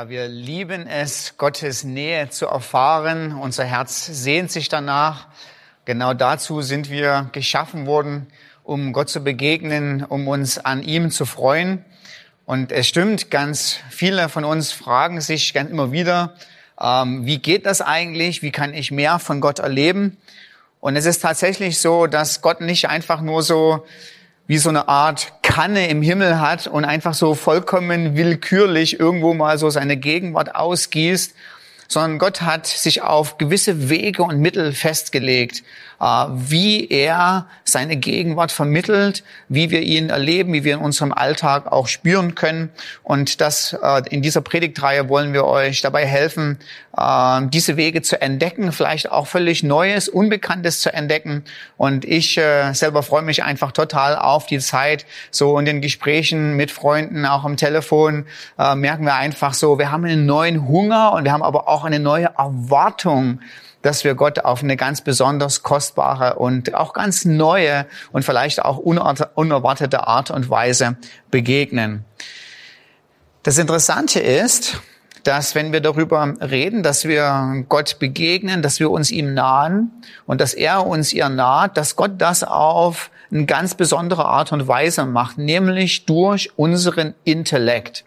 Ja, wir lieben es, Gottes Nähe zu erfahren. Unser Herz sehnt sich danach. Genau dazu sind wir geschaffen worden, um Gott zu begegnen, um uns an ihm zu freuen. Und es stimmt, ganz viele von uns fragen sich ganz immer wieder, ähm, wie geht das eigentlich? Wie kann ich mehr von Gott erleben? Und es ist tatsächlich so, dass Gott nicht einfach nur so wie so eine Art Kanne im Himmel hat und einfach so vollkommen willkürlich irgendwo mal so seine Gegenwart ausgießt, sondern Gott hat sich auf gewisse Wege und Mittel festgelegt, wie er seine Gegenwart vermittelt, wie wir ihn erleben, wie wir in unserem Alltag auch spüren können. Und das äh, in dieser Predigtreihe wollen wir euch dabei helfen, äh, diese Wege zu entdecken, vielleicht auch völlig Neues, Unbekanntes zu entdecken. Und ich selber freue mich einfach total auf die Zeit, so in den Gesprächen mit Freunden, auch am Telefon, merken wir einfach so, wir haben einen neuen Hunger und wir haben aber auch eine neue Erwartung dass wir Gott auf eine ganz besonders kostbare und auch ganz neue und vielleicht auch unerwartete Art und Weise begegnen. Das Interessante ist, dass wenn wir darüber reden, dass wir Gott begegnen, dass wir uns ihm nahen und dass er uns ihr naht, dass Gott das auf eine ganz besondere Art und Weise macht, nämlich durch unseren Intellekt.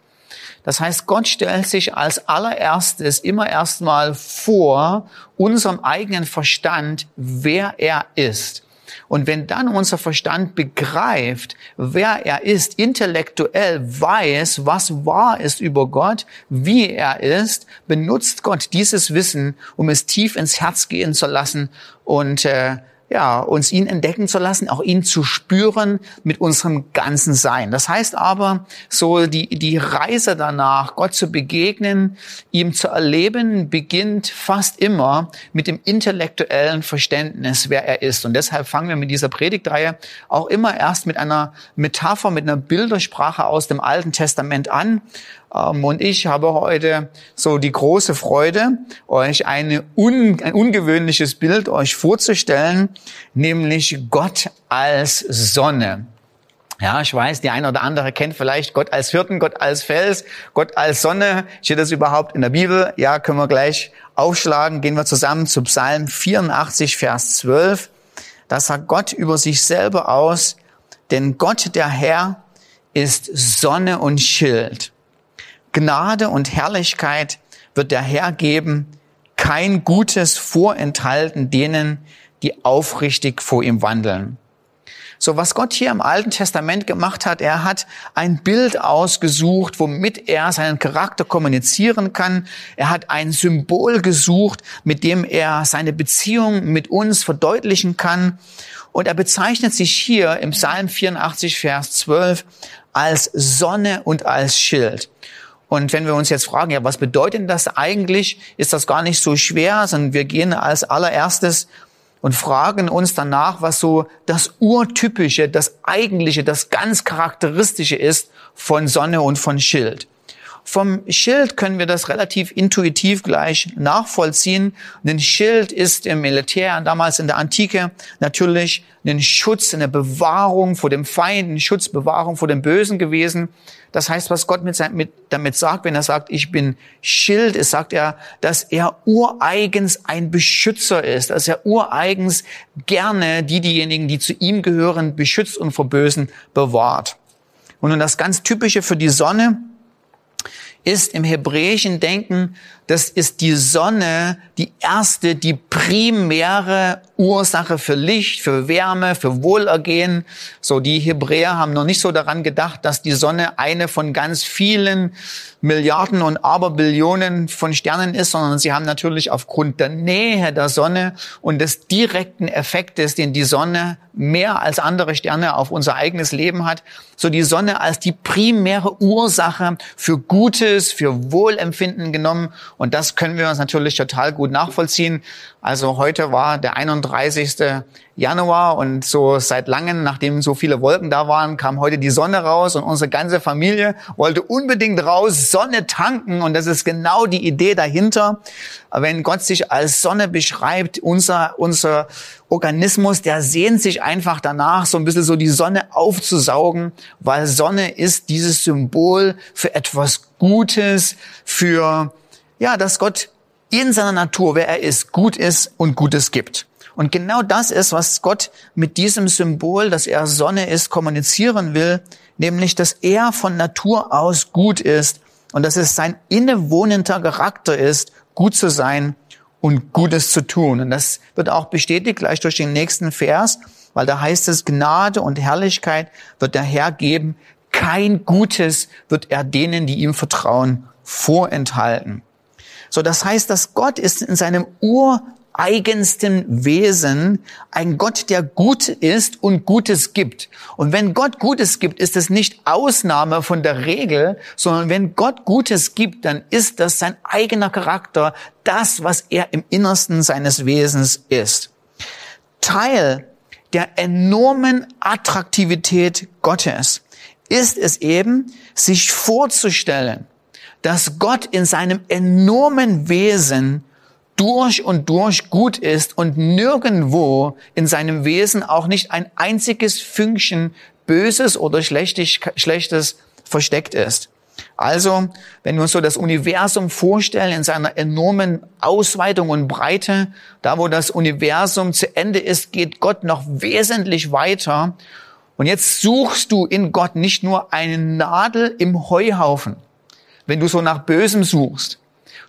Das heißt, Gott stellt sich als allererstes immer erstmal vor unserem eigenen Verstand, wer er ist. Und wenn dann unser Verstand begreift, wer er ist, intellektuell weiß, was wahr ist über Gott, wie er ist, benutzt Gott dieses Wissen, um es tief ins Herz gehen zu lassen und äh, ja, uns ihn entdecken zu lassen, auch ihn zu spüren mit unserem ganzen Sein. Das heißt aber, so die, die Reise danach, Gott zu begegnen, ihm zu erleben, beginnt fast immer mit dem intellektuellen Verständnis, wer er ist. Und deshalb fangen wir mit dieser Predigtreihe auch immer erst mit einer Metapher, mit einer Bildersprache aus dem Alten Testament an und ich habe heute so die große Freude, euch eine un, ein ungewöhnliches Bild euch vorzustellen, nämlich Gott als Sonne. Ja, ich weiß, die eine oder andere kennt vielleicht Gott als Hirten, Gott als Fels, Gott als Sonne. Steht das überhaupt in der Bibel? Ja, können wir gleich aufschlagen. Gehen wir zusammen zu Psalm 84, Vers 12. Da sagt Gott über sich selber aus, denn Gott, der Herr, ist Sonne und Schild. Gnade und Herrlichkeit wird der Herr geben, kein Gutes vorenthalten denen, die aufrichtig vor ihm wandeln. So, was Gott hier im Alten Testament gemacht hat, er hat ein Bild ausgesucht, womit er seinen Charakter kommunizieren kann. Er hat ein Symbol gesucht, mit dem er seine Beziehung mit uns verdeutlichen kann. Und er bezeichnet sich hier im Psalm 84, Vers 12 als Sonne und als Schild. Und wenn wir uns jetzt fragen, ja, was bedeutet das eigentlich, ist das gar nicht so schwer, sondern wir gehen als allererstes und fragen uns danach, was so das Urtypische, das Eigentliche, das ganz Charakteristische ist von Sonne und von Schild. Vom Schild können wir das relativ intuitiv gleich nachvollziehen. Ein Schild ist im Militär, damals in der Antike, natürlich ein Schutz, eine Bewahrung vor dem Feind, ein Schutz, Bewahrung vor dem Bösen gewesen. Das heißt, was Gott mit, mit, damit sagt, wenn er sagt, ich bin Schild, ist, sagt er, dass er ureigens ein Beschützer ist, dass er ureigens gerne die, diejenigen, die zu ihm gehören, beschützt und vor Bösen bewahrt. Und nun das ganz Typische für die Sonne ist im hebräischen Denken, das ist die Sonne die erste, die primäre Ursache für Licht, für Wärme, für Wohlergehen. So, die Hebräer haben noch nicht so daran gedacht, dass die Sonne eine von ganz vielen Milliarden und Aberbillionen von Sternen ist, sondern sie haben natürlich aufgrund der Nähe der Sonne und des direkten Effektes, den die Sonne mehr als andere Sterne auf unser eigenes Leben hat, so die Sonne als die primäre Ursache für Gutes, für Wohlempfinden genommen. Und das können wir uns natürlich total gut nachvollziehen. Also heute war der 31. Januar und so seit langem, nachdem so viele Wolken da waren, kam heute die Sonne raus und unsere ganze Familie wollte unbedingt raus Sonne tanken und das ist genau die Idee dahinter. Wenn Gott sich als Sonne beschreibt, unser, unser Organismus, der sehnt sich einfach danach, so ein bisschen so die Sonne aufzusaugen, weil Sonne ist dieses Symbol für etwas Gutes, für, ja, dass Gott in seiner Natur, wer er ist, gut ist und Gutes gibt. Und genau das ist, was Gott mit diesem Symbol, dass er Sonne ist, kommunizieren will, nämlich, dass er von Natur aus gut ist und dass es sein innewohnender Charakter ist, gut zu sein und Gutes zu tun. Und das wird auch bestätigt gleich durch den nächsten Vers, weil da heißt es, Gnade und Herrlichkeit wird der Herr geben, kein Gutes wird er denen, die ihm vertrauen, vorenthalten. So, das heißt, dass Gott ist in seinem ureigensten Wesen ein Gott, der gut ist und Gutes gibt. Und wenn Gott Gutes gibt, ist es nicht Ausnahme von der Regel, sondern wenn Gott Gutes gibt, dann ist das sein eigener Charakter, das, was er im Innersten seines Wesens ist. Teil der enormen Attraktivität Gottes ist es eben, sich vorzustellen, dass Gott in seinem enormen Wesen durch und durch gut ist und nirgendwo in seinem Wesen auch nicht ein einziges Fünkchen Böses oder Schlechtes versteckt ist. Also, wenn wir uns so das Universum vorstellen in seiner enormen Ausweitung und Breite, da wo das Universum zu Ende ist, geht Gott noch wesentlich weiter. Und jetzt suchst du in Gott nicht nur eine Nadel im Heuhaufen, wenn du so nach Bösem suchst.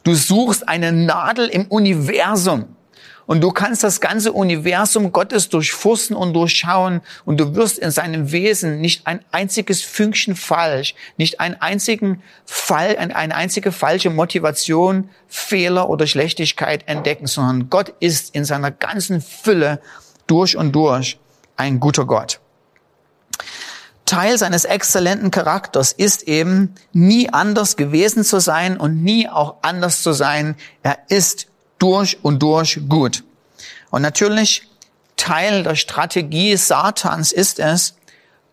Du suchst eine Nadel im Universum. Und du kannst das ganze Universum Gottes durchforsten und durchschauen und du wirst in seinem Wesen nicht ein einziges Fünkchen falsch, nicht einen einzigen Fall, eine einzige falsche Motivation, Fehler oder Schlechtigkeit entdecken, sondern Gott ist in seiner ganzen Fülle durch und durch ein guter Gott. Teil seines exzellenten Charakters ist eben, nie anders gewesen zu sein und nie auch anders zu sein. Er ist durch und durch gut. Und natürlich Teil der Strategie Satans ist es,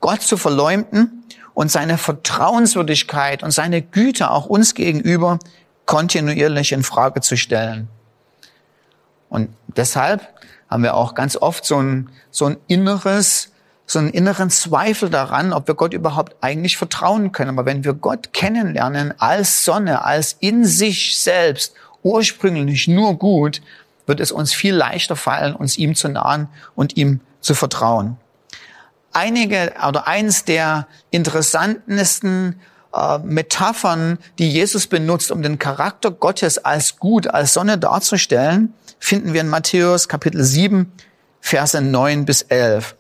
Gott zu verleumden und seine Vertrauenswürdigkeit und seine Güte auch uns gegenüber kontinuierlich in Frage zu stellen. Und deshalb haben wir auch ganz oft so ein, so ein inneres so einen inneren Zweifel daran, ob wir Gott überhaupt eigentlich vertrauen können. Aber wenn wir Gott kennenlernen als Sonne, als in sich selbst ursprünglich nur gut, wird es uns viel leichter fallen, uns ihm zu nahen und ihm zu vertrauen. Einige oder eins der interessantesten äh, Metaphern, die Jesus benutzt, um den Charakter Gottes als gut, als Sonne darzustellen, finden wir in Matthäus Kapitel 7, Verse 9 bis 11.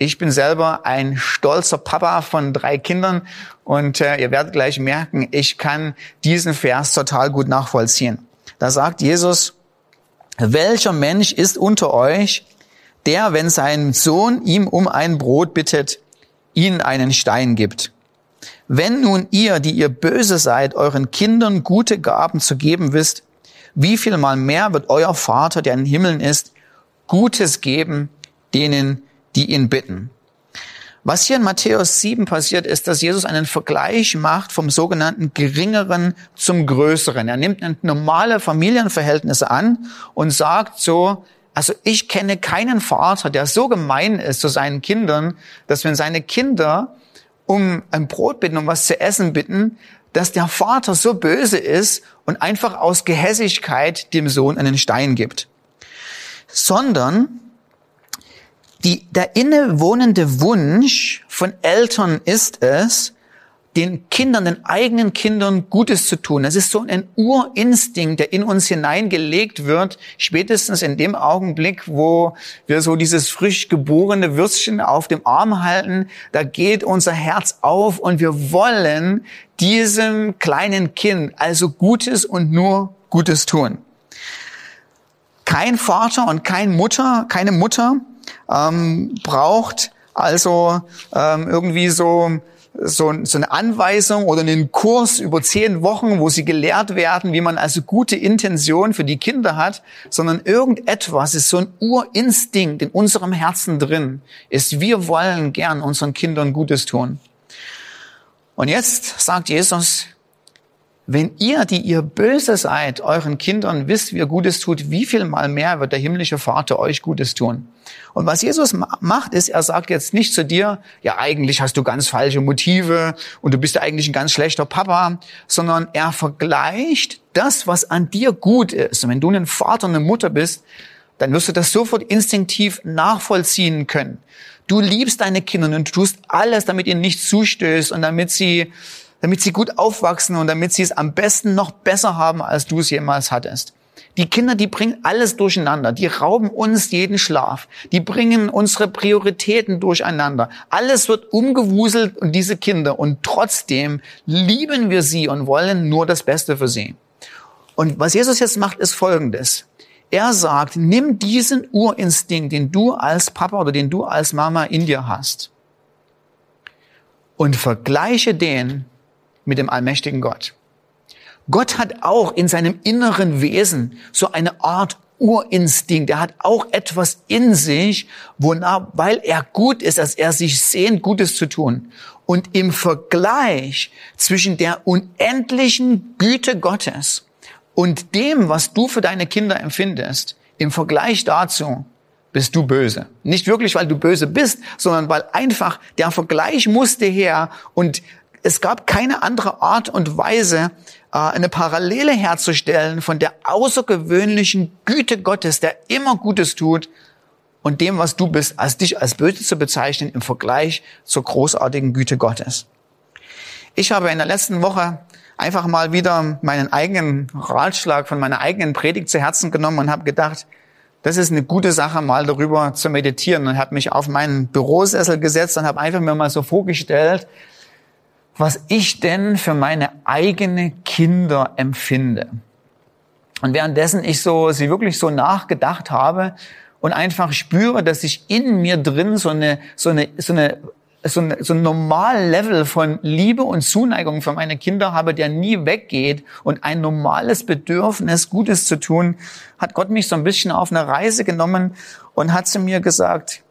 Ich bin selber ein stolzer Papa von drei Kindern und äh, ihr werdet gleich merken, ich kann diesen Vers total gut nachvollziehen. Da sagt Jesus, welcher Mensch ist unter euch, der, wenn sein Sohn ihm um ein Brot bittet, ihnen einen Stein gibt? Wenn nun ihr, die ihr böse seid, euren Kindern gute Gaben zu geben wisst, wie viel mal mehr wird euer Vater, der in den Himmeln ist, Gutes geben denen, die ihn bitten. Was hier in Matthäus 7 passiert, ist, dass Jesus einen Vergleich macht vom sogenannten Geringeren zum Größeren. Er nimmt normale Familienverhältnisse an und sagt so, also ich kenne keinen Vater, der so gemein ist zu seinen Kindern, dass wenn seine Kinder um ein Brot bitten, um was zu essen bitten, dass der Vater so böse ist und einfach aus Gehässigkeit dem Sohn einen Stein gibt. Sondern die, der innewohnende Wunsch von Eltern ist es, den Kindern, den eigenen Kindern Gutes zu tun. Das ist so ein Urinstinkt, der in uns hineingelegt wird, spätestens in dem Augenblick, wo wir so dieses frisch geborene Würstchen auf dem Arm halten, da geht unser Herz auf und wir wollen diesem kleinen Kind also Gutes und nur Gutes tun. Kein Vater und kein Mutter, keine Mutter ähm, braucht also ähm, irgendwie so so, so eine Anweisung oder einen Kurs über zehn Wochen, wo sie gelehrt werden, wie man also gute Intention für die Kinder hat, sondern irgendetwas ist so ein Urinstinkt in unserem Herzen drin, ist, wir wollen gern unseren Kindern Gutes tun. Und jetzt sagt Jesus, wenn ihr, die ihr böse seid, euren Kindern wisst, wie ihr Gutes tut, wie viel mal mehr wird der himmlische Vater euch Gutes tun? Und was Jesus macht, ist, er sagt jetzt nicht zu dir, ja, eigentlich hast du ganz falsche Motive und du bist eigentlich ein ganz schlechter Papa, sondern er vergleicht das, was an dir gut ist. Und wenn du ein Vater, eine Mutter bist, dann wirst du das sofort instinktiv nachvollziehen können. Du liebst deine Kinder und du tust alles, damit ihnen nicht zustößt und damit sie damit sie gut aufwachsen und damit sie es am besten noch besser haben, als du es jemals hattest. Die Kinder, die bringen alles durcheinander. Die rauben uns jeden Schlaf. Die bringen unsere Prioritäten durcheinander. Alles wird umgewuselt und diese Kinder. Und trotzdem lieben wir sie und wollen nur das Beste für sie. Und was Jesus jetzt macht, ist Folgendes. Er sagt, nimm diesen Urinstinkt, den du als Papa oder den du als Mama in dir hast und vergleiche den mit dem allmächtigen Gott. Gott hat auch in seinem inneren Wesen so eine Art Urinstinkt. Er hat auch etwas in sich, wonach, weil er gut ist, dass er sich sehnt, Gutes zu tun. Und im Vergleich zwischen der unendlichen Güte Gottes und dem, was du für deine Kinder empfindest, im Vergleich dazu bist du böse. Nicht wirklich, weil du böse bist, sondern weil einfach der Vergleich musste her und es gab keine andere Art und Weise, äh, eine Parallele herzustellen von der außergewöhnlichen Güte Gottes, der immer Gutes tut, und dem, was du bist, als dich als böse zu bezeichnen im Vergleich zur großartigen Güte Gottes. Ich habe in der letzten Woche einfach mal wieder meinen eigenen Ratschlag von meiner eigenen Predigt zu Herzen genommen und habe gedacht, das ist eine gute Sache, mal darüber zu meditieren und habe mich auf meinen Bürosessel gesetzt und habe einfach mir mal so vorgestellt, was ich denn für meine eigene Kinder empfinde. Und währenddessen ich so, sie wirklich so nachgedacht habe und einfach spüre, dass ich in mir drin so eine, so eine, so eine, so, ein, so ein normal Level von Liebe und Zuneigung für meine Kinder habe, der nie weggeht und ein normales Bedürfnis, Gutes zu tun, hat Gott mich so ein bisschen auf eine Reise genommen und hat zu mir gesagt,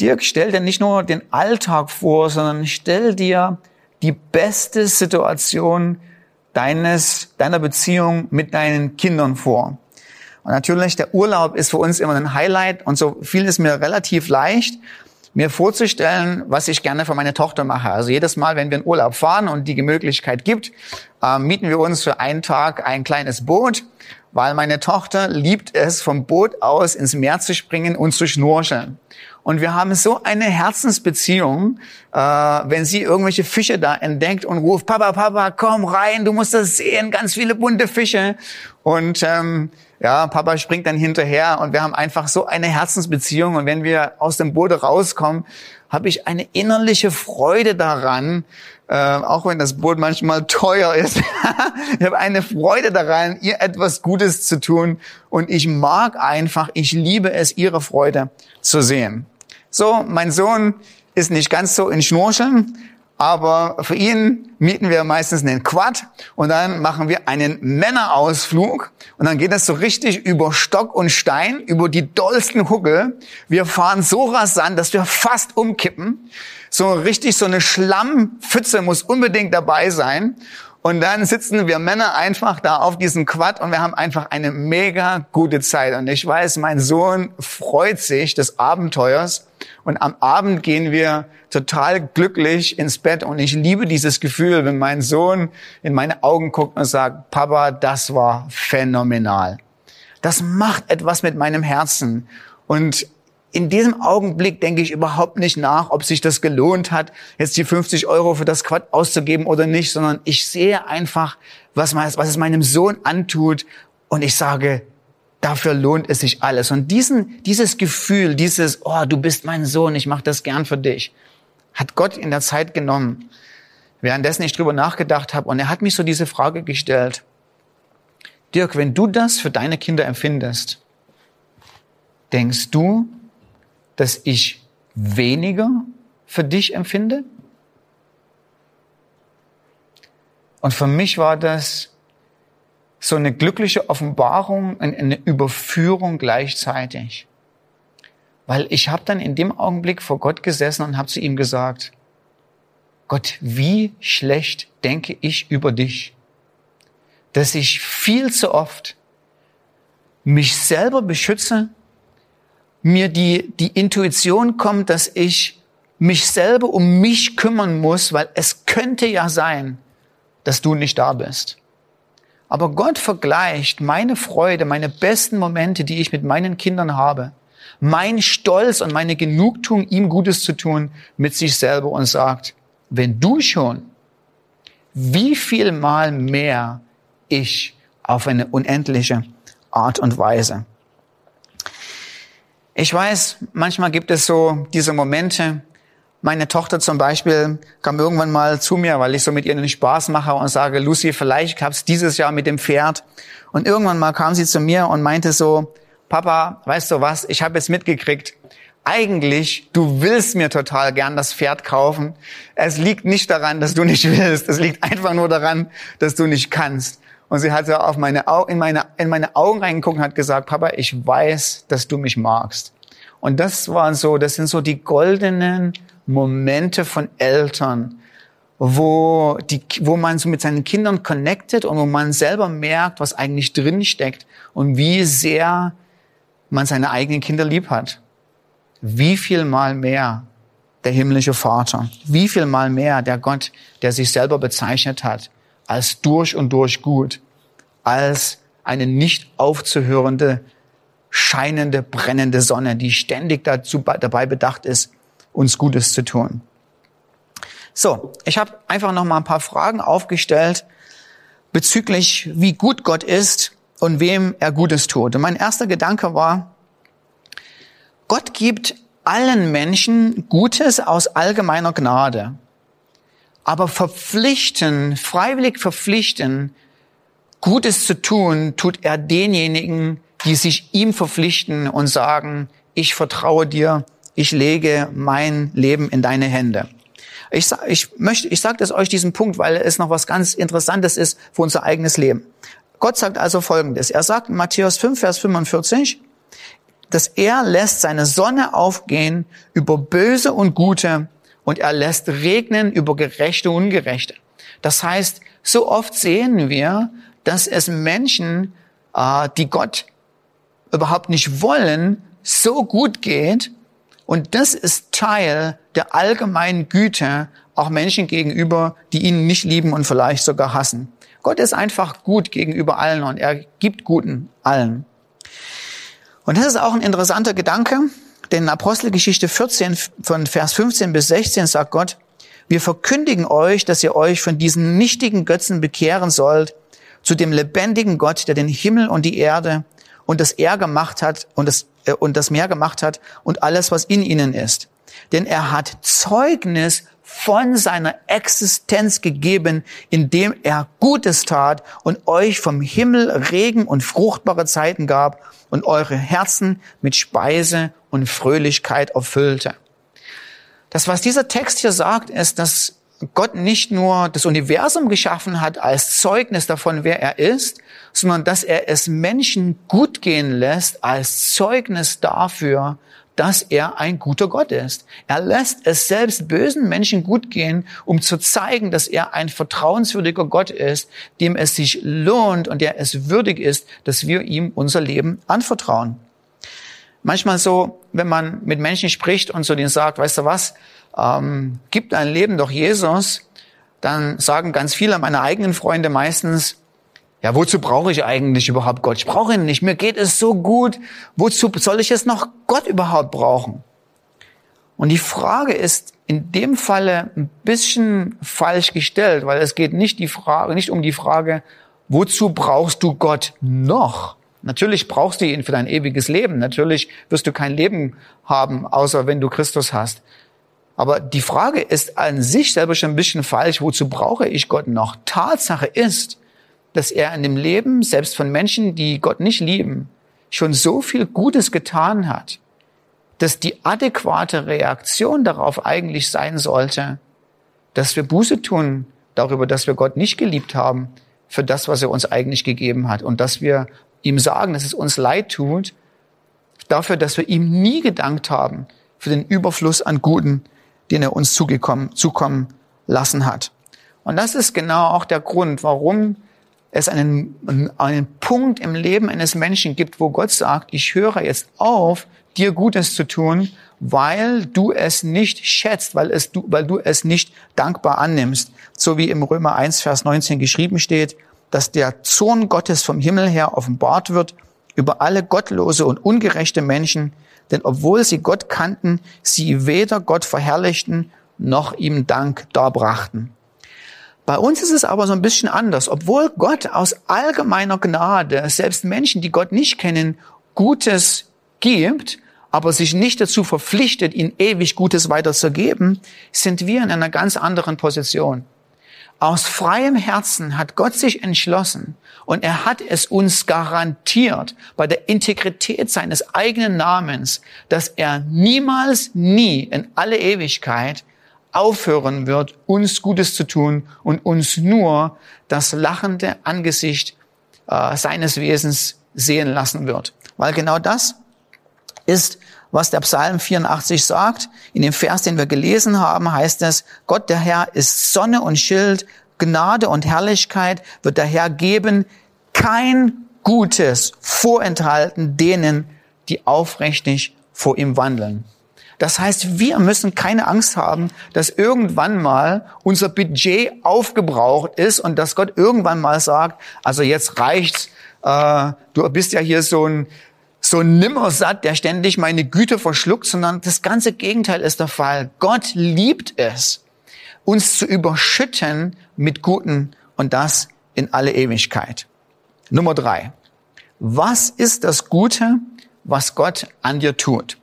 Dirk, stell dir nicht nur den Alltag vor, sondern stell dir die beste Situation deines, deiner Beziehung mit deinen Kindern vor. Und natürlich, der Urlaub ist für uns immer ein Highlight und so fiel es mir relativ leicht, mir vorzustellen, was ich gerne für meine Tochter mache. Also jedes Mal, wenn wir in Urlaub fahren und die Möglichkeit gibt, äh, mieten wir uns für einen Tag ein kleines Boot, weil meine Tochter liebt es, vom Boot aus ins Meer zu springen und zu schnorcheln. Und wir haben so eine Herzensbeziehung, äh, wenn sie irgendwelche Fische da entdeckt und ruft, Papa, Papa, komm rein, du musst das sehen, ganz viele bunte Fische. Und ähm, ja, Papa springt dann hinterher und wir haben einfach so eine Herzensbeziehung. Und wenn wir aus dem Boot rauskommen, habe ich eine innerliche Freude daran, äh, auch wenn das Boot manchmal teuer ist. ich habe eine Freude daran, ihr etwas Gutes zu tun. Und ich mag einfach, ich liebe es, ihre Freude zu sehen. So, mein Sohn ist nicht ganz so in Schnurcheln, aber für ihn mieten wir meistens einen Quad und dann machen wir einen Männerausflug und dann geht es so richtig über Stock und Stein, über die dollsten Huckel. Wir fahren so rasant, dass wir fast umkippen. So richtig so eine Schlammpfütze muss unbedingt dabei sein. Und dann sitzen wir Männer einfach da auf diesem Quad und wir haben einfach eine mega gute Zeit. Und ich weiß, mein Sohn freut sich des Abenteuers. Und am Abend gehen wir total glücklich ins Bett. Und ich liebe dieses Gefühl, wenn mein Sohn in meine Augen guckt und sagt, Papa, das war phänomenal. Das macht etwas mit meinem Herzen. Und in diesem Augenblick denke ich überhaupt nicht nach, ob sich das gelohnt hat, jetzt die 50 Euro für das Quad auszugeben oder nicht, sondern ich sehe einfach, was, was es meinem Sohn antut und ich sage, dafür lohnt es sich alles. Und diesen, dieses Gefühl, dieses, oh, du bist mein Sohn, ich mache das gern für dich, hat Gott in der Zeit genommen, währenddessen ich drüber nachgedacht habe. Und er hat mich so diese Frage gestellt, Dirk, wenn du das für deine Kinder empfindest, denkst du, dass ich weniger für dich empfinde? Und für mich war das so eine glückliche Offenbarung, eine Überführung gleichzeitig. Weil ich habe dann in dem Augenblick vor Gott gesessen und habe zu ihm gesagt, Gott, wie schlecht denke ich über dich, dass ich viel zu oft mich selber beschütze mir die, die Intuition kommt, dass ich mich selber um mich kümmern muss, weil es könnte ja sein, dass du nicht da bist. Aber Gott vergleicht meine Freude, meine besten Momente, die ich mit meinen Kindern habe, mein Stolz und meine Genugtuung, ihm Gutes zu tun, mit sich selber und sagt, wenn du schon, wie viel mal mehr ich auf eine unendliche Art und Weise. Ich weiß, manchmal gibt es so diese Momente. Meine Tochter zum Beispiel kam irgendwann mal zu mir, weil ich so mit ihr einen Spaß mache und sage, Lucy, vielleicht gab's dieses Jahr mit dem Pferd. Und irgendwann mal kam sie zu mir und meinte so, Papa, weißt du was, ich habe jetzt mitgekriegt, eigentlich, du willst mir total gern das Pferd kaufen. Es liegt nicht daran, dass du nicht willst. Es liegt einfach nur daran, dass du nicht kannst. Und sie hat so auf meine, in, meine, in meine Augen reingeguckt und hat gesagt, Papa, ich weiß, dass du mich magst. Und das waren so, das sind so die goldenen Momente von Eltern, wo, die, wo man so mit seinen Kindern connected und wo man selber merkt, was eigentlich drin steckt und wie sehr man seine eigenen Kinder lieb hat. Wie viel mal mehr der himmlische Vater, wie viel mal mehr der Gott, der sich selber bezeichnet hat als durch und durch gut, als eine nicht aufzuhörende, scheinende, brennende Sonne, die ständig dazu, dabei bedacht ist, uns Gutes zu tun. So, ich habe einfach noch mal ein paar Fragen aufgestellt bezüglich, wie gut Gott ist und wem er Gutes tut. Und mein erster Gedanke war, Gott gibt allen Menschen Gutes aus allgemeiner Gnade aber verpflichten, freiwillig verpflichten, Gutes zu tun, tut er denjenigen, die sich ihm verpflichten und sagen, ich vertraue dir, ich lege mein Leben in deine Hände. Ich, ich möchte, ich sage das euch diesen Punkt, weil es noch was ganz Interessantes ist für unser eigenes Leben. Gott sagt also Folgendes. Er sagt in Matthäus 5, Vers 45, dass er lässt seine Sonne aufgehen über Böse und Gute und er lässt regnen über Gerechte und Ungerechte. Das heißt, so oft sehen wir, dass es Menschen, äh, die Gott überhaupt nicht wollen, so gut geht. Und das ist Teil der allgemeinen Güte auch Menschen gegenüber, die ihn nicht lieben und vielleicht sogar hassen. Gott ist einfach gut gegenüber allen und er gibt Guten allen. Und das ist auch ein interessanter Gedanke, denn in Apostelgeschichte 14 von Vers 15 bis 16 sagt Gott, wir verkündigen euch, dass ihr euch von diesen nichtigen Götzen bekehren sollt, zu dem lebendigen Gott, der den Himmel und die Erde und das Er gemacht hat und das, äh, und das Meer gemacht hat und alles, was in ihnen ist. Denn er hat Zeugnis von seiner Existenz gegeben, indem er Gutes tat und euch vom Himmel Regen und fruchtbare Zeiten gab und eure Herzen mit Speise und Fröhlichkeit erfüllte. Das, was dieser Text hier sagt, ist, dass Gott nicht nur das Universum geschaffen hat als Zeugnis davon, wer er ist, sondern dass er es Menschen gut gehen lässt als Zeugnis dafür, dass er ein guter Gott ist. Er lässt es selbst bösen Menschen gut gehen, um zu zeigen, dass er ein vertrauenswürdiger Gott ist, dem es sich lohnt und der es würdig ist, dass wir ihm unser Leben anvertrauen. Manchmal so, wenn man mit Menschen spricht und so denen sagt, weißt du was, ähm, gib dein Leben doch Jesus, dann sagen ganz viele meiner eigenen Freunde meistens, Ja, wozu brauche ich eigentlich überhaupt Gott? Ich brauche ihn nicht. Mir geht es so gut. Wozu soll ich jetzt noch Gott überhaupt brauchen? Und die Frage ist in dem Falle ein bisschen falsch gestellt, weil es geht nicht die Frage, nicht um die Frage, wozu brauchst du Gott noch? Natürlich brauchst du ihn für dein ewiges Leben. Natürlich wirst du kein Leben haben, außer wenn du Christus hast. Aber die Frage ist an sich selber schon ein bisschen falsch. Wozu brauche ich Gott noch? Tatsache ist, dass er in dem Leben, selbst von Menschen, die Gott nicht lieben, schon so viel Gutes getan hat, dass die adäquate Reaktion darauf eigentlich sein sollte, dass wir Buße tun darüber, dass wir Gott nicht geliebt haben für das, was er uns eigentlich gegeben hat und dass wir ihm sagen, dass es uns leid tut, dafür, dass wir ihm nie gedankt haben für den Überfluss an Guten, den er uns zugekommen, zukommen lassen hat. Und das ist genau auch der Grund, warum es einen, einen Punkt im Leben eines Menschen gibt, wo Gott sagt, ich höre jetzt auf, dir Gutes zu tun, weil du es nicht schätzt, weil, es du, weil du es nicht dankbar annimmst. So wie im Römer 1, Vers 19 geschrieben steht, dass der Zorn Gottes vom Himmel her offenbart wird über alle gottlose und ungerechte Menschen, denn obwohl sie Gott kannten, sie weder Gott verherrlichten noch ihm Dank darbrachten. Bei uns ist es aber so ein bisschen anders. Obwohl Gott aus allgemeiner Gnade selbst Menschen, die Gott nicht kennen, Gutes gibt, aber sich nicht dazu verpflichtet, ihnen ewig Gutes weiterzugeben, sind wir in einer ganz anderen Position. Aus freiem Herzen hat Gott sich entschlossen und er hat es uns garantiert bei der Integrität seines eigenen Namens, dass er niemals, nie in alle Ewigkeit aufhören wird, uns Gutes zu tun und uns nur das lachende Angesicht äh, seines Wesens sehen lassen wird. Weil genau das ist, was der Psalm 84 sagt. In dem Vers, den wir gelesen haben, heißt es, Gott der Herr ist Sonne und Schild, Gnade und Herrlichkeit wird der Herr geben, kein Gutes vorenthalten denen, die aufrichtig vor ihm wandeln. Das heißt, wir müssen keine Angst haben, dass irgendwann mal unser Budget aufgebraucht ist und dass Gott irgendwann mal sagt, also jetzt reicht's, äh, du bist ja hier so ein, so ein Nimmersatt, der ständig meine Güte verschluckt, sondern das ganze Gegenteil ist der Fall. Gott liebt es, uns zu überschütten mit Guten und das in alle Ewigkeit. Nummer drei. Was ist das Gute, was Gott an dir tut?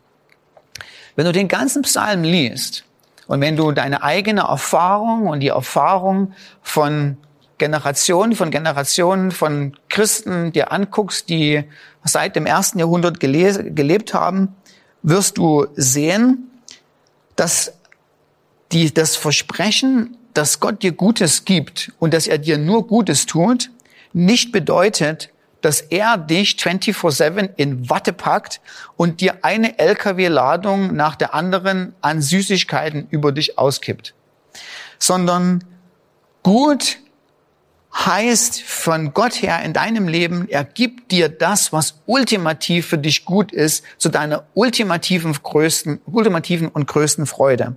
Wenn du den ganzen Psalm liest und wenn du deine eigene Erfahrung und die Erfahrung von Generationen von Generationen von Christen dir anguckst, die seit dem ersten Jahrhundert gelebt haben, wirst du sehen, dass die, das Versprechen, dass Gott dir Gutes gibt und dass er dir nur Gutes tut, nicht bedeutet, dass er dich 24-7 in Watte packt und dir eine LKW-Ladung nach der anderen an Süßigkeiten über dich auskippt. Sondern gut heißt von Gott her in deinem Leben, er gibt dir das, was ultimativ für dich gut ist, zu deiner ultimativen, größten, ultimativen und größten Freude.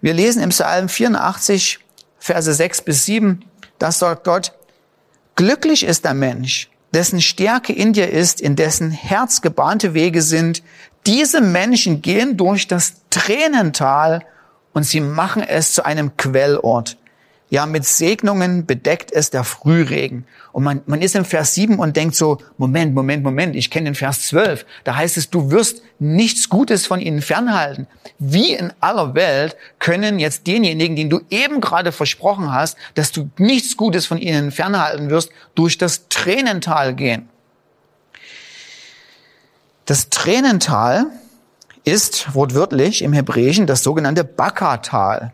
Wir lesen im Psalm 84, Verse 6 bis 7, da sagt Gott, glücklich ist der Mensch, dessen Stärke in dir ist, in dessen Herz gebahnte Wege sind. Diese Menschen gehen durch das Tränental und sie machen es zu einem Quellort. Ja, mit Segnungen bedeckt es der Frühregen. Und man, man ist im Vers 7 und denkt so, Moment, Moment, Moment, ich kenne den Vers 12. Da heißt es, du wirst nichts Gutes von ihnen fernhalten. Wie in aller Welt können jetzt denjenigen, denen du eben gerade versprochen hast, dass du nichts Gutes von ihnen fernhalten wirst, durch das Tränental gehen? Das Tränental ist wortwörtlich im Hebräischen das sogenannte Bakka-Tal.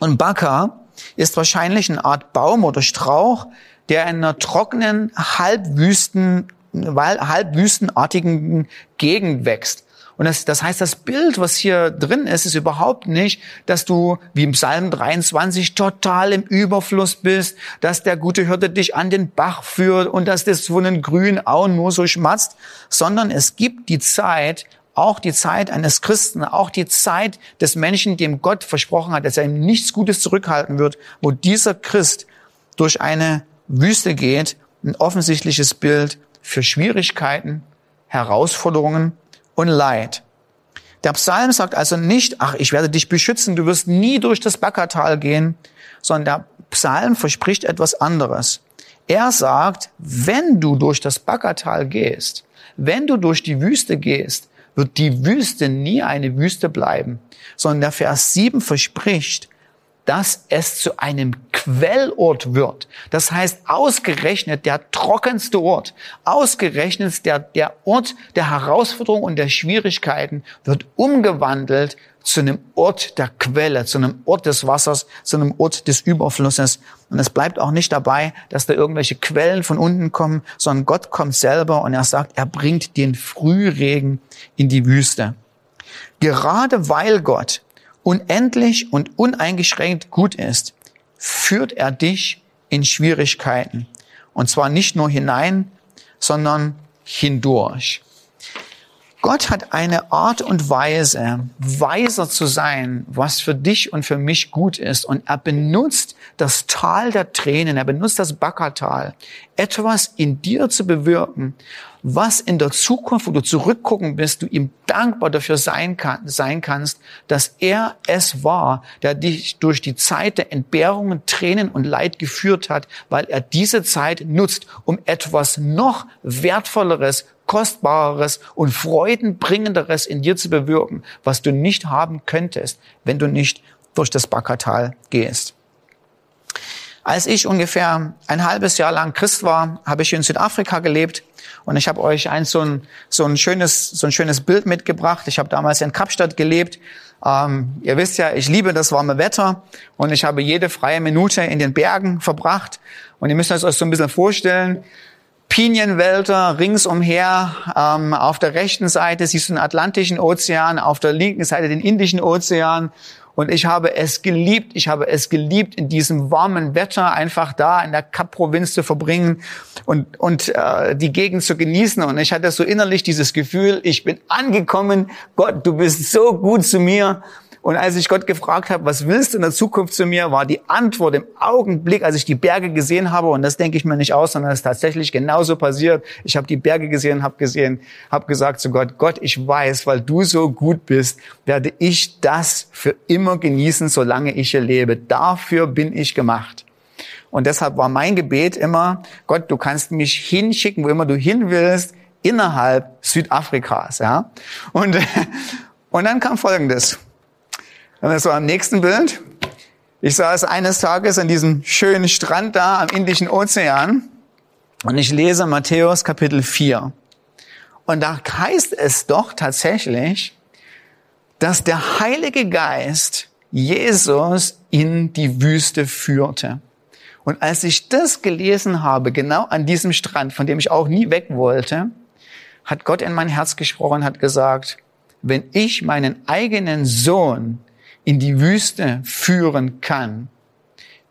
Und Bakka ist wahrscheinlich eine Art Baum oder Strauch, der in einer trockenen, halbwüsten, halbwüstenartigen Gegend wächst. Und das, das heißt, das Bild, was hier drin ist, ist überhaupt nicht, dass du wie im Psalm 23 total im Überfluss bist, dass der gute Hirte dich an den Bach führt und dass das von den grünen Auen nur so schmatzt, sondern es gibt die Zeit, auch die Zeit eines Christen, auch die Zeit des Menschen, dem Gott versprochen hat, dass er ihm nichts Gutes zurückhalten wird, wo dieser Christ durch eine Wüste geht, ein offensichtliches Bild für Schwierigkeiten, Herausforderungen und Leid. Der Psalm sagt also nicht, ach, ich werde dich beschützen, du wirst nie durch das Backertal gehen, sondern der Psalm verspricht etwas anderes. Er sagt, wenn du durch das Backertal gehst, wenn du durch die Wüste gehst, wird die Wüste nie eine Wüste bleiben, sondern der Vers 7 verspricht, dass es zu einem Quellort wird. Das heißt, ausgerechnet der trockenste Ort, ausgerechnet der, der Ort der Herausforderung und der Schwierigkeiten wird umgewandelt zu einem Ort der Quelle, zu einem Ort des Wassers, zu einem Ort des Überflusses. Und es bleibt auch nicht dabei, dass da irgendwelche Quellen von unten kommen, sondern Gott kommt selber und er sagt, er bringt den Frühregen in die Wüste. Gerade weil Gott unendlich und uneingeschränkt gut ist, führt er dich in Schwierigkeiten. Und zwar nicht nur hinein, sondern hindurch. Gott hat eine Art und Weise, weiser zu sein, was für dich und für mich gut ist. Und er benutzt das Tal der Tränen, er benutzt das Backertal, etwas in dir zu bewirken, was in der Zukunft, wo du zurückgucken bist, du ihm dankbar dafür sein, kann, sein kannst, dass er es war, der dich durch die Zeit der Entbehrungen, Tränen und Leid geführt hat, weil er diese Zeit nutzt, um etwas noch wertvolleres, kostbareres und freudenbringenderes in dir zu bewirken, was du nicht haben könntest, wenn du nicht durch das Backertal gehst. Als ich ungefähr ein halbes Jahr lang Christ war, habe ich in Südafrika gelebt und ich habe euch ein so ein, so ein schönes so ein schönes Bild mitgebracht. Ich habe damals in Kapstadt gelebt. Ähm, ihr wisst ja, ich liebe das warme Wetter und ich habe jede freie Minute in den Bergen verbracht. Und ihr müsst euch so ein bisschen vorstellen, Pinienwälder ringsumher. Ähm, auf der rechten Seite siehst du den Atlantischen Ozean, auf der linken Seite den Indischen Ozean. Und ich habe es geliebt, ich habe es geliebt, in diesem warmen Wetter einfach da in der Kap-Provinz zu verbringen und, und äh, die Gegend zu genießen. Und ich hatte so innerlich dieses Gefühl, ich bin angekommen, Gott, du bist so gut zu mir. Und als ich Gott gefragt habe, was willst du in der Zukunft zu mir, war die Antwort im Augenblick, als ich die Berge gesehen habe, und das denke ich mir nicht aus, sondern es ist tatsächlich genauso passiert. Ich habe die Berge gesehen, habe gesehen, habe gesagt zu Gott, Gott, ich weiß, weil du so gut bist, werde ich das für immer genießen, solange ich hier lebe. Dafür bin ich gemacht. Und deshalb war mein Gebet immer, Gott, du kannst mich hinschicken, wo immer du hin willst, innerhalb Südafrikas, ja. Und, und dann kam Folgendes. Und das war am nächsten Bild. Ich saß eines Tages an diesem schönen Strand da am Indischen Ozean und ich lese Matthäus Kapitel 4. Und da heißt es doch tatsächlich, dass der Heilige Geist Jesus in die Wüste führte. Und als ich das gelesen habe, genau an diesem Strand, von dem ich auch nie weg wollte, hat Gott in mein Herz gesprochen, hat gesagt, wenn ich meinen eigenen Sohn in die Wüste führen kann,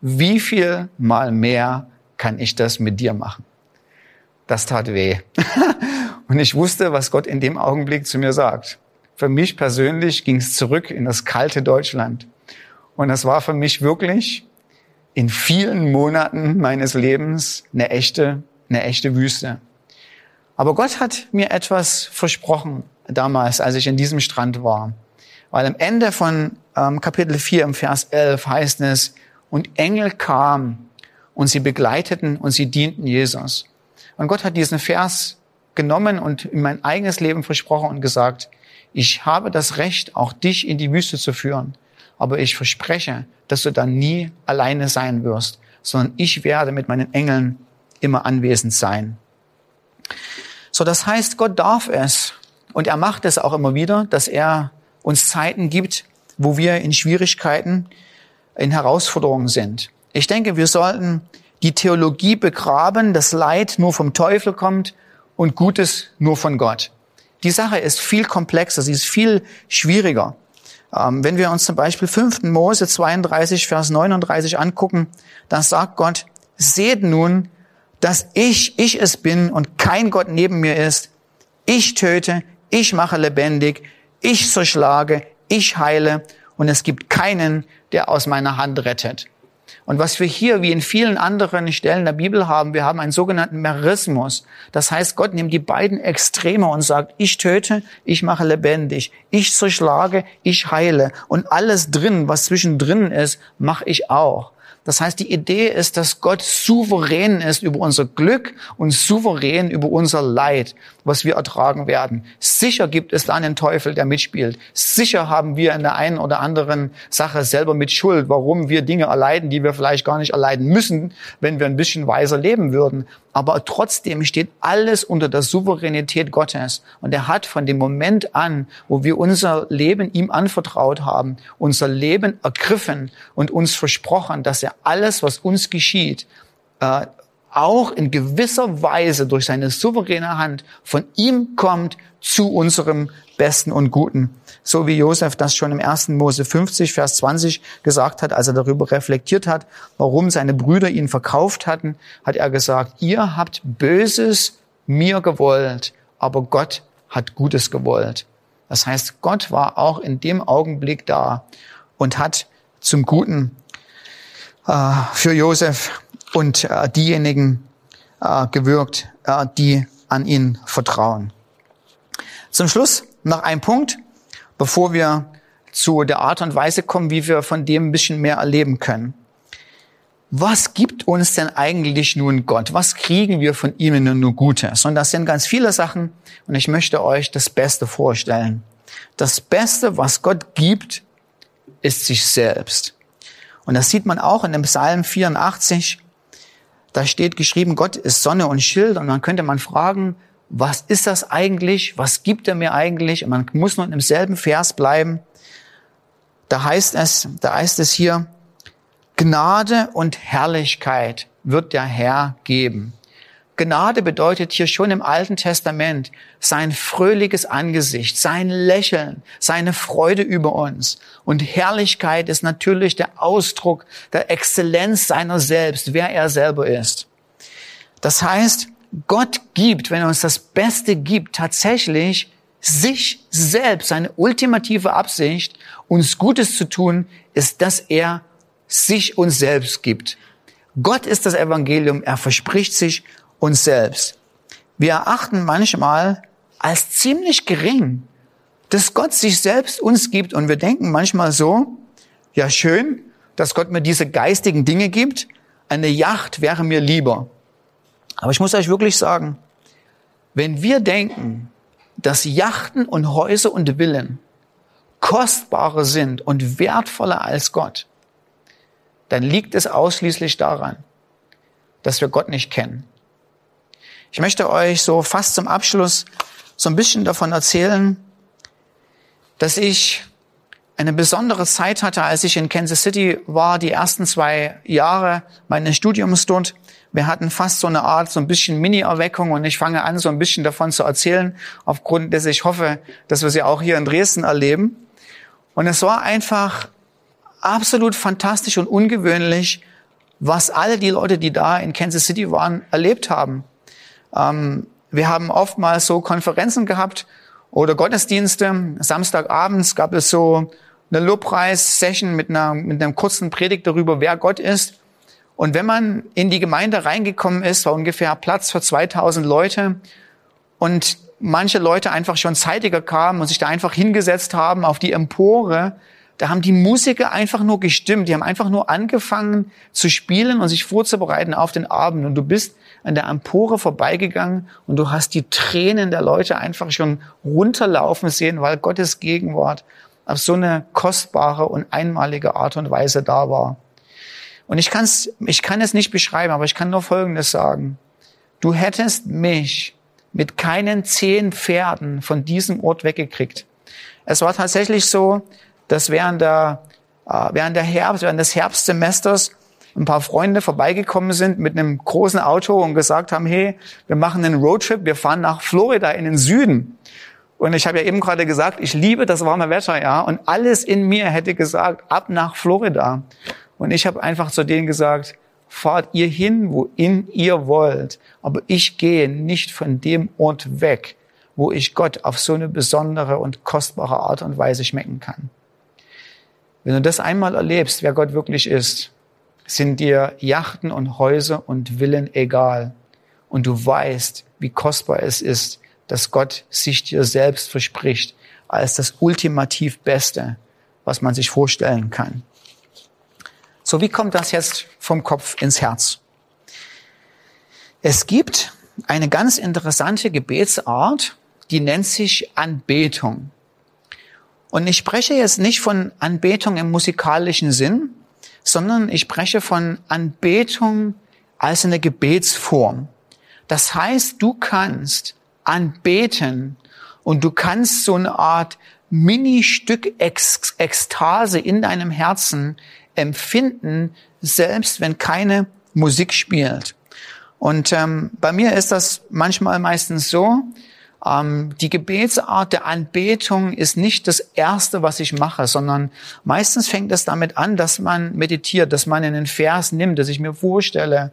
wie viel mal mehr kann ich das mit dir machen? Das tat weh. Und ich wusste, was Gott in dem Augenblick zu mir sagt. Für mich persönlich ging es zurück in das kalte Deutschland. Und das war für mich wirklich in vielen Monaten meines Lebens eine echte, eine echte Wüste. Aber Gott hat mir etwas versprochen damals, als ich in diesem Strand war. Weil am Ende von ähm, Kapitel 4 im Vers 11 heißt es, und Engel kamen und sie begleiteten und sie dienten Jesus. Und Gott hat diesen Vers genommen und in mein eigenes Leben versprochen und gesagt, ich habe das Recht, auch dich in die Wüste zu führen. Aber ich verspreche, dass du dann nie alleine sein wirst, sondern ich werde mit meinen Engeln immer anwesend sein. So, das heißt, Gott darf es und er macht es auch immer wieder, dass er uns Zeiten gibt, wo wir in Schwierigkeiten, in Herausforderungen sind. Ich denke, wir sollten die Theologie begraben, dass Leid nur vom Teufel kommt und Gutes nur von Gott. Die Sache ist viel komplexer, sie ist viel schwieriger. Ähm, wenn wir uns zum Beispiel 5. Mose 32, Vers 39 angucken, dann sagt Gott, seht nun, dass ich, ich es bin und kein Gott neben mir ist. Ich töte, ich mache lebendig, ich zerschlage, ich heile und es gibt keinen, der aus meiner Hand rettet. Und was wir hier, wie in vielen anderen Stellen der Bibel haben, wir haben einen sogenannten Merismus. Das heißt, Gott nimmt die beiden Extreme und sagt, ich töte, ich mache lebendig, ich zerschlage, ich heile. Und alles drin, was zwischendrin ist, mache ich auch. Das heißt, die Idee ist, dass Gott souverän ist über unser Glück und souverän über unser Leid, was wir ertragen werden. Sicher gibt es da einen Teufel, der mitspielt. Sicher haben wir in der einen oder anderen Sache selber mit Schuld, warum wir Dinge erleiden, die wir vielleicht gar nicht erleiden müssen, wenn wir ein bisschen weiser leben würden. Aber trotzdem steht alles unter der Souveränität Gottes. Und er hat von dem Moment an, wo wir unser Leben ihm anvertraut haben, unser Leben ergriffen und uns versprochen, dass er alles, was uns geschieht, äh, auch in gewisser Weise durch seine souveräne Hand von ihm kommt zu unserem Besten und Guten. So wie Josef das schon im 1. Mose 50, Vers 20 gesagt hat, als er darüber reflektiert hat, warum seine Brüder ihn verkauft hatten, hat er gesagt, ihr habt Böses mir gewollt, aber Gott hat Gutes gewollt. Das heißt, Gott war auch in dem Augenblick da und hat zum Guten äh, für Josef und äh, diejenigen äh, gewirkt, äh, die an ihn vertrauen. Zum Schluss noch ein Punkt, bevor wir zu der Art und Weise kommen, wie wir von dem ein bisschen mehr erleben können. Was gibt uns denn eigentlich nun Gott? Was kriegen wir von ihm nun nur Gutes? Und das sind ganz viele Sachen und ich möchte euch das Beste vorstellen. Das Beste, was Gott gibt, ist sich selbst. Und das sieht man auch in dem Psalm 84. Da steht geschrieben, Gott ist Sonne und Schild. Und dann könnte man fragen, was ist das eigentlich? Was gibt er mir eigentlich? Und man muss nur im selben Vers bleiben. Da heißt es, da heißt es hier, Gnade und Herrlichkeit wird der Herr geben. Gnade bedeutet hier schon im Alten Testament sein fröhliches Angesicht, sein Lächeln, seine Freude über uns. Und Herrlichkeit ist natürlich der Ausdruck der Exzellenz seiner selbst, wer er selber ist. Das heißt, Gott gibt, wenn er uns das Beste gibt, tatsächlich sich selbst, seine ultimative Absicht, uns Gutes zu tun, ist, dass er sich uns selbst gibt. Gott ist das Evangelium, er verspricht sich uns selbst. Wir erachten manchmal als ziemlich gering, dass Gott sich selbst uns gibt und wir denken manchmal so, ja schön, dass Gott mir diese geistigen Dinge gibt, eine Yacht wäre mir lieber. Aber ich muss euch wirklich sagen, wenn wir denken, dass Yachten und Häuser und Villen kostbarer sind und wertvoller als Gott, dann liegt es ausschließlich daran, dass wir Gott nicht kennen. Ich möchte euch so fast zum Abschluss so ein bisschen davon erzählen, dass ich eine besondere Zeit hatte, als ich in Kansas City war, die ersten zwei Jahre meines Studiums dort. Wir hatten fast so eine Art, so ein bisschen Mini-Erweckung und ich fange an, so ein bisschen davon zu erzählen, aufgrund des ich hoffe, dass wir sie auch hier in Dresden erleben. Und es war einfach absolut fantastisch und ungewöhnlich, was alle die Leute, die da in Kansas City waren, erlebt haben. Ähm, wir haben oftmals so Konferenzen gehabt oder Gottesdienste. Samstagabends gab es so eine Lobpreis-Session mit einer, mit einem kurzen Predigt darüber, wer Gott ist. Und wenn man in die Gemeinde reingekommen ist, war ungefähr Platz für 2000 Leute und manche Leute einfach schon zeitiger kamen und sich da einfach hingesetzt haben auf die Empore, da haben die Musiker einfach nur gestimmt. Die haben einfach nur angefangen zu spielen und sich vorzubereiten auf den Abend. Und du bist an der Empore vorbeigegangen und du hast die Tränen der Leute einfach schon runterlaufen sehen, weil Gottes Gegenwart auf so eine kostbare und einmalige Art und Weise da war. Und ich, kann's, ich kann es nicht beschreiben, aber ich kann nur Folgendes sagen. Du hättest mich mit keinen zehn Pferden von diesem Ort weggekriegt. Es war tatsächlich so, dass während der, äh, während der Herbst, während des Herbstsemesters ein paar Freunde vorbeigekommen sind mit einem großen Auto und gesagt haben, hey, wir machen einen Roadtrip, wir fahren nach Florida in den Süden. Und ich habe ja eben gerade gesagt, ich liebe das warme Wetter, ja. Und alles in mir hätte gesagt, ab nach Florida. Und ich habe einfach zu denen gesagt, fahrt ihr hin, wohin ihr wollt. Aber ich gehe nicht von dem Ort weg, wo ich Gott auf so eine besondere und kostbare Art und Weise schmecken kann. Wenn du das einmal erlebst, wer Gott wirklich ist, sind dir Yachten und Häuser und Villen egal. Und du weißt, wie kostbar es ist, dass Gott sich dir selbst verspricht als das ultimativ Beste, was man sich vorstellen kann. So, wie kommt das jetzt vom Kopf ins Herz? Es gibt eine ganz interessante Gebetsart, die nennt sich Anbetung. Und ich spreche jetzt nicht von Anbetung im musikalischen Sinn, sondern ich spreche von Anbetung als eine Gebetsform. Das heißt, du kannst anbeten und du kannst so eine Art Mini-Stück Ekstase in deinem Herzen empfinden, selbst wenn keine Musik spielt. Und ähm, bei mir ist das manchmal meistens so, ähm, die Gebetsart der Anbetung ist nicht das Erste, was ich mache, sondern meistens fängt es damit an, dass man meditiert, dass man einen Vers nimmt, dass ich mir vorstelle,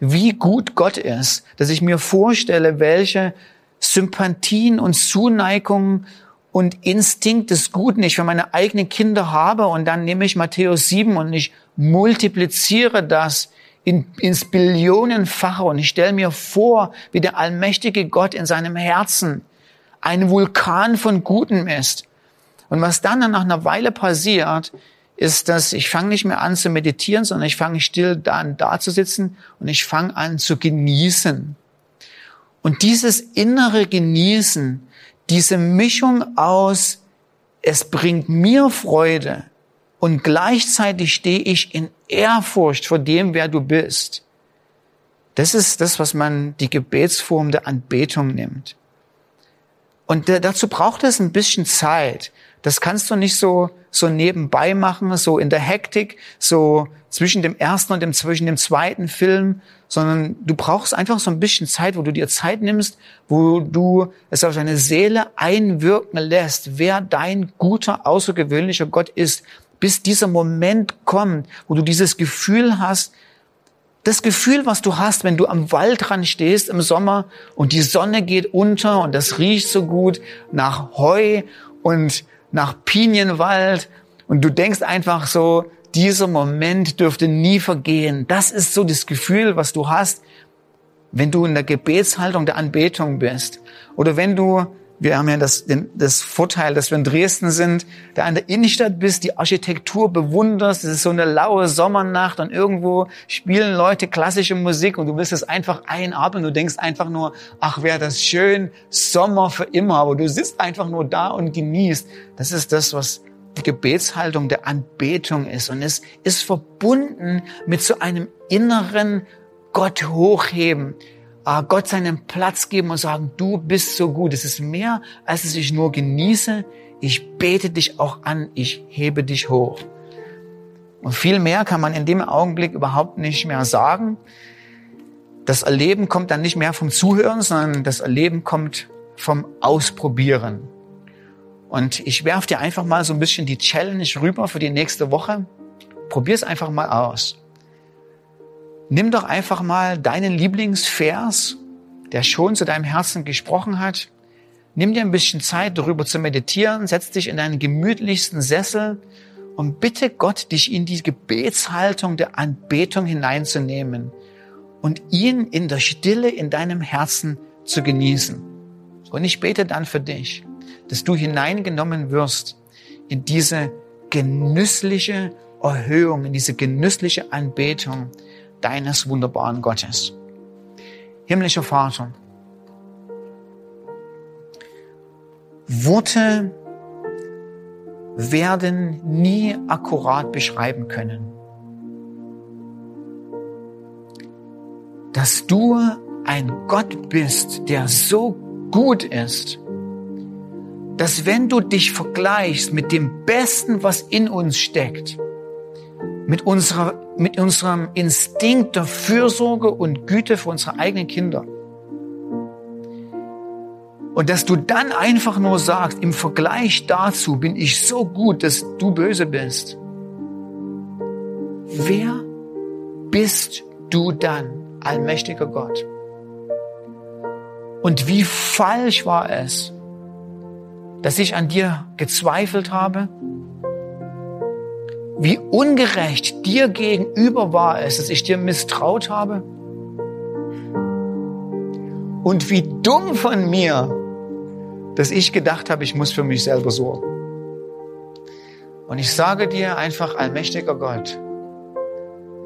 wie gut Gott ist, dass ich mir vorstelle, welche Sympathien und Zuneigungen und Instinkt des Guten ich für meine eigenen Kinder habe und dann nehme ich Matthäus 7 und ich multipliziere das in, ins Billionenfache und ich stelle mir vor, wie der allmächtige Gott in seinem Herzen ein Vulkan von Gutem ist. Und was dann nach einer Weile passiert, ist, dass ich fange nicht mehr an zu meditieren, sondern ich fange still da, da zu sitzen und ich fange an zu genießen. Und dieses innere Genießen, diese Mischung aus, es bringt mir Freude und gleichzeitig stehe ich in Ehrfurcht vor dem, wer du bist. Das ist das, was man die Gebetsform der Anbetung nimmt. Und dazu braucht es ein bisschen Zeit. Das kannst du nicht so, so nebenbei machen, so in der Hektik, so zwischen dem ersten und dem, zwischen dem zweiten Film, sondern du brauchst einfach so ein bisschen Zeit, wo du dir Zeit nimmst, wo du es auf deine Seele einwirken lässt, wer dein guter, außergewöhnlicher Gott ist, bis dieser Moment kommt, wo du dieses Gefühl hast, das Gefühl, was du hast, wenn du am Waldrand stehst im Sommer und die Sonne geht unter und das riecht so gut nach Heu und nach Pinienwald und du denkst einfach so, dieser Moment dürfte nie vergehen. Das ist so das Gefühl, was du hast, wenn du in der Gebetshaltung der Anbetung bist oder wenn du wir haben ja das, den, das Vorteil, dass wir in Dresden sind, da in der Innenstadt bist, die Architektur bewunderst, es ist so eine laue Sommernacht und irgendwo spielen Leute klassische Musik und du willst es einfach einatmen, du denkst einfach nur, ach, wäre das schön, Sommer für immer, aber du sitzt einfach nur da und genießt. Das ist das, was die Gebetshaltung der Anbetung ist. Und es ist verbunden mit so einem inneren Gott hochheben, Gott seinen Platz geben und sagen, du bist so gut. Es ist mehr, als dass ich nur genieße. Ich bete dich auch an. Ich hebe dich hoch. Und viel mehr kann man in dem Augenblick überhaupt nicht mehr sagen. Das Erleben kommt dann nicht mehr vom Zuhören, sondern das Erleben kommt vom Ausprobieren. Und ich werfe dir einfach mal so ein bisschen die Challenge rüber für die nächste Woche. Probier es einfach mal aus nimm doch einfach mal deinen Lieblingsvers, der schon zu deinem Herzen gesprochen hat. Nimm dir ein bisschen Zeit, darüber zu meditieren, setz dich in deinen gemütlichsten Sessel und bitte Gott, dich in die Gebetshaltung der Anbetung hineinzunehmen und ihn in der Stille in deinem Herzen zu genießen. Und ich bete dann für dich, dass du hineingenommen wirst in diese genüssliche Erhöhung, in diese genüssliche Anbetung, deines wunderbaren Gottes. Himmlischer Vater, Worte werden nie akkurat beschreiben können, dass du ein Gott bist, der so gut ist, dass wenn du dich vergleichst mit dem Besten, was in uns steckt, mit, unserer, mit unserem Instinkt der Fürsorge und Güte für unsere eigenen Kinder. Und dass du dann einfach nur sagst, im Vergleich dazu bin ich so gut, dass du böse bist. Wer bist du dann, allmächtiger Gott? Und wie falsch war es, dass ich an dir gezweifelt habe wie ungerecht dir gegenüber war es, dass ich dir misstraut habe? Und wie dumm von mir, dass ich gedacht habe, ich muss für mich selber sorgen. Und ich sage dir einfach, allmächtiger Gott,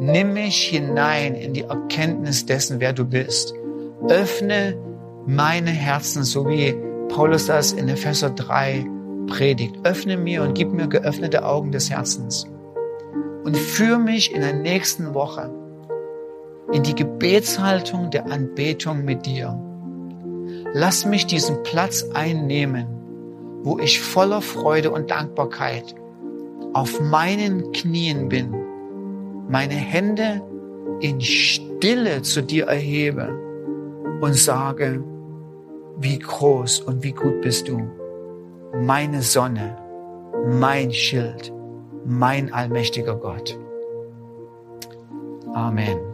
nimm mich hinein in die Erkenntnis dessen, wer du bist. Öffne meine Herzen, so wie Paulus das in Epheser 3 predigt. Öffne mir und gib mir geöffnete Augen des Herzens. Und führe mich in der nächsten Woche in die Gebetshaltung der Anbetung mit dir. Lass mich diesen Platz einnehmen, wo ich voller Freude und Dankbarkeit auf meinen Knien bin, meine Hände in Stille zu dir erhebe und sage, wie groß und wie gut bist du, meine Sonne, mein Schild, mein allmächtiger Gott. Amen.